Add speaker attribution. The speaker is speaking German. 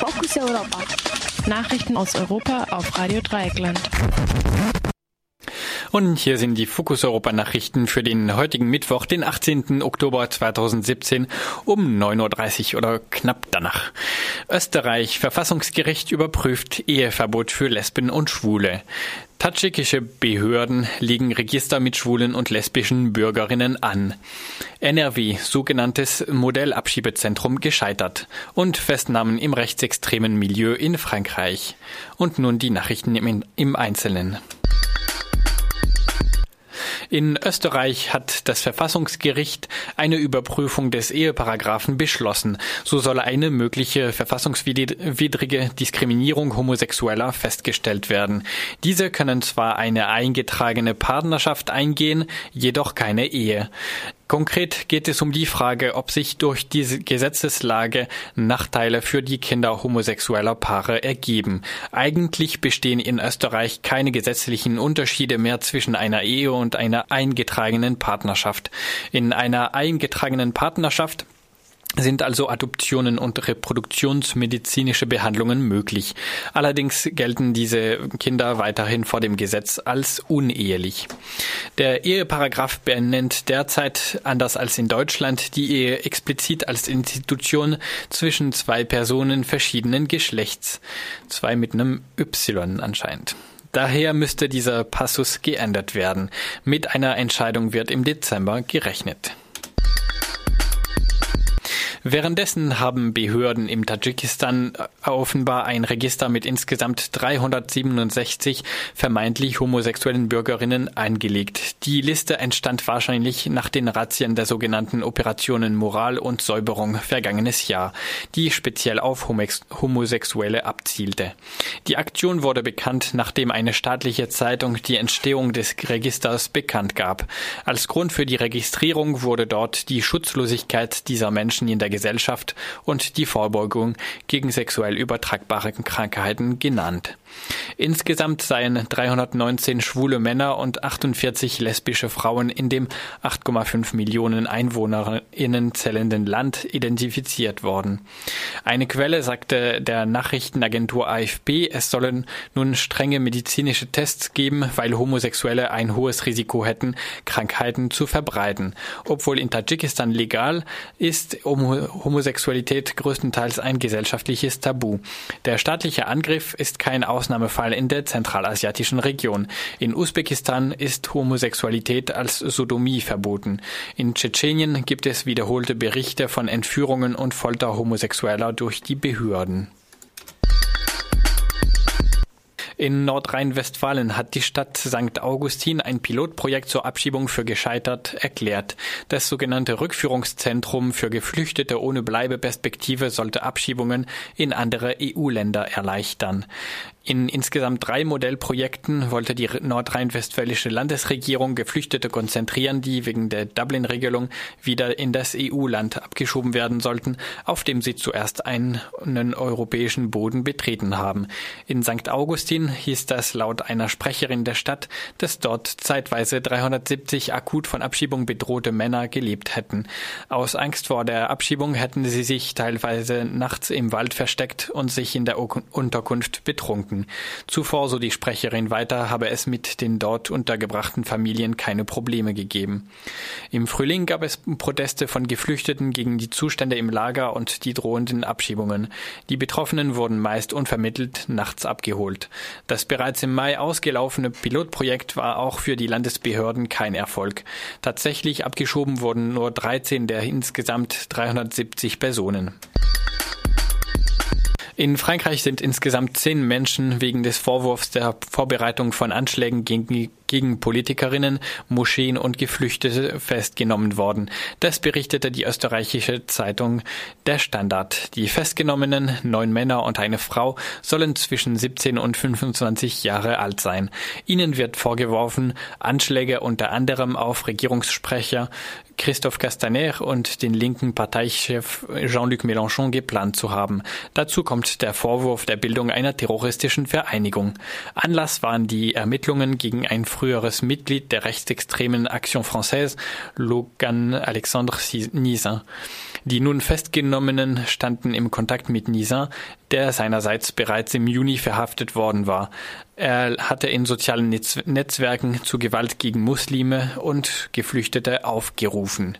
Speaker 1: Fokus Europa. Nachrichten aus Europa auf Radio Dreieckland.
Speaker 2: Und hier sind die Fokus Europa Nachrichten für den heutigen Mittwoch, den 18. Oktober 2017 um 9.30 Uhr oder knapp danach. Österreich Verfassungsgericht überprüft Eheverbot für Lesben und Schwule. Tadschikische Behörden legen Register mit schwulen und lesbischen Bürgerinnen an. NRW, sogenanntes Modellabschiebezentrum gescheitert. Und Festnahmen im rechtsextremen Milieu in Frankreich. Und nun die Nachrichten im, im Einzelnen. In Österreich hat das Verfassungsgericht eine Überprüfung des Eheparagraphen beschlossen. So soll eine mögliche verfassungswidrige Diskriminierung Homosexueller festgestellt werden. Diese können zwar eine eingetragene Partnerschaft eingehen, jedoch keine Ehe. Konkret geht es um die Frage, ob sich durch diese Gesetzeslage Nachteile für die Kinder homosexueller Paare ergeben. Eigentlich bestehen in Österreich keine gesetzlichen Unterschiede mehr zwischen einer Ehe und einer eingetragenen Partnerschaft. In einer eingetragenen Partnerschaft sind also Adoptionen und reproduktionsmedizinische Behandlungen möglich. Allerdings gelten diese Kinder weiterhin vor dem Gesetz als unehelich. Der Eheparagraph benennt derzeit, anders als in Deutschland, die Ehe explizit als Institution zwischen zwei Personen verschiedenen Geschlechts. Zwei mit einem Y anscheinend. Daher müsste dieser Passus geändert werden. Mit einer Entscheidung wird im Dezember gerechnet. Währenddessen haben Behörden im Tadschikistan äh, offenbar ein Register mit insgesamt 367 vermeintlich homosexuellen Bürgerinnen eingelegt. Die Liste entstand wahrscheinlich nach den Razzien der sogenannten Operationen Moral und Säuberung vergangenes Jahr, die speziell auf Homosexuelle abzielte. Die Aktion wurde bekannt, nachdem eine staatliche Zeitung die Entstehung des Registers bekannt gab. Als Grund für die Registrierung wurde dort die Schutzlosigkeit dieser Menschen in der Gesellschaft und die Vorbeugung gegen sexuell übertragbare Krankheiten genannt. Insgesamt seien 319 schwule Männer und 48 lesbische Frauen in dem 8,5 Millionen EinwohnerInnen zählenden Land identifiziert worden. Eine Quelle sagte der Nachrichtenagentur AFP, es sollen nun strenge medizinische Tests geben, weil Homosexuelle ein hohes Risiko hätten, Krankheiten zu verbreiten. Obwohl in Tadschikistan legal ist, Homosexualität größtenteils ein gesellschaftliches Tabu. Der staatliche Angriff ist kein Ausnahmefall in der zentralasiatischen Region. In Usbekistan ist Homosexualität als Sodomie verboten. In Tschetschenien gibt es wiederholte Berichte von Entführungen und Folter Homosexueller durch die Behörden. In Nordrhein-Westfalen hat die Stadt St. Augustin ein Pilotprojekt zur Abschiebung für gescheitert erklärt. Das sogenannte Rückführungszentrum für Geflüchtete ohne Bleibeperspektive sollte Abschiebungen in andere EU-Länder erleichtern. In insgesamt drei Modellprojekten wollte die nordrhein-westfälische Landesregierung Geflüchtete konzentrieren, die wegen der Dublin-Regelung wieder in das EU-Land abgeschoben werden sollten, auf dem sie zuerst einen europäischen Boden betreten haben. In St. Augustin hieß das laut einer Sprecherin der Stadt, dass dort zeitweise 370 akut von Abschiebung bedrohte Männer gelebt hätten. Aus Angst vor der Abschiebung hätten sie sich teilweise nachts im Wald versteckt und sich in der Unterkunft betrunken denken. Zuvor, so die Sprecherin weiter, habe es mit den dort untergebrachten Familien keine Probleme gegeben. Im Frühling gab es Proteste von Geflüchteten gegen die Zustände im Lager und die drohenden Abschiebungen. Die Betroffenen wurden meist unvermittelt nachts abgeholt. Das bereits im Mai ausgelaufene Pilotprojekt war auch für die Landesbehörden kein Erfolg. Tatsächlich abgeschoben wurden nur 13 der insgesamt 370 Personen. In Frankreich sind insgesamt zehn Menschen wegen des Vorwurfs der Vorbereitung von Anschlägen gegen, gegen Politikerinnen, Moscheen und Geflüchtete festgenommen worden. Das berichtete die österreichische Zeitung Der Standard. Die Festgenommenen, neun Männer und eine Frau, sollen zwischen 17 und 25 Jahre alt sein. Ihnen wird vorgeworfen, Anschläge unter anderem auf Regierungssprecher Christophe Castaner und den linken Parteichef Jean-Luc Mélenchon geplant zu haben. Dazu kommt der Vorwurf der Bildung einer terroristischen Vereinigung. Anlass waren die Ermittlungen gegen ein früheres Mitglied der rechtsextremen Action Française, Logan Alexandre Nizin. Die nun Festgenommenen standen im Kontakt mit Nizin, der seinerseits bereits im Juni verhaftet worden war. Er hatte in sozialen Netz Netzwerken zu Gewalt gegen Muslime und Geflüchtete aufgerufen.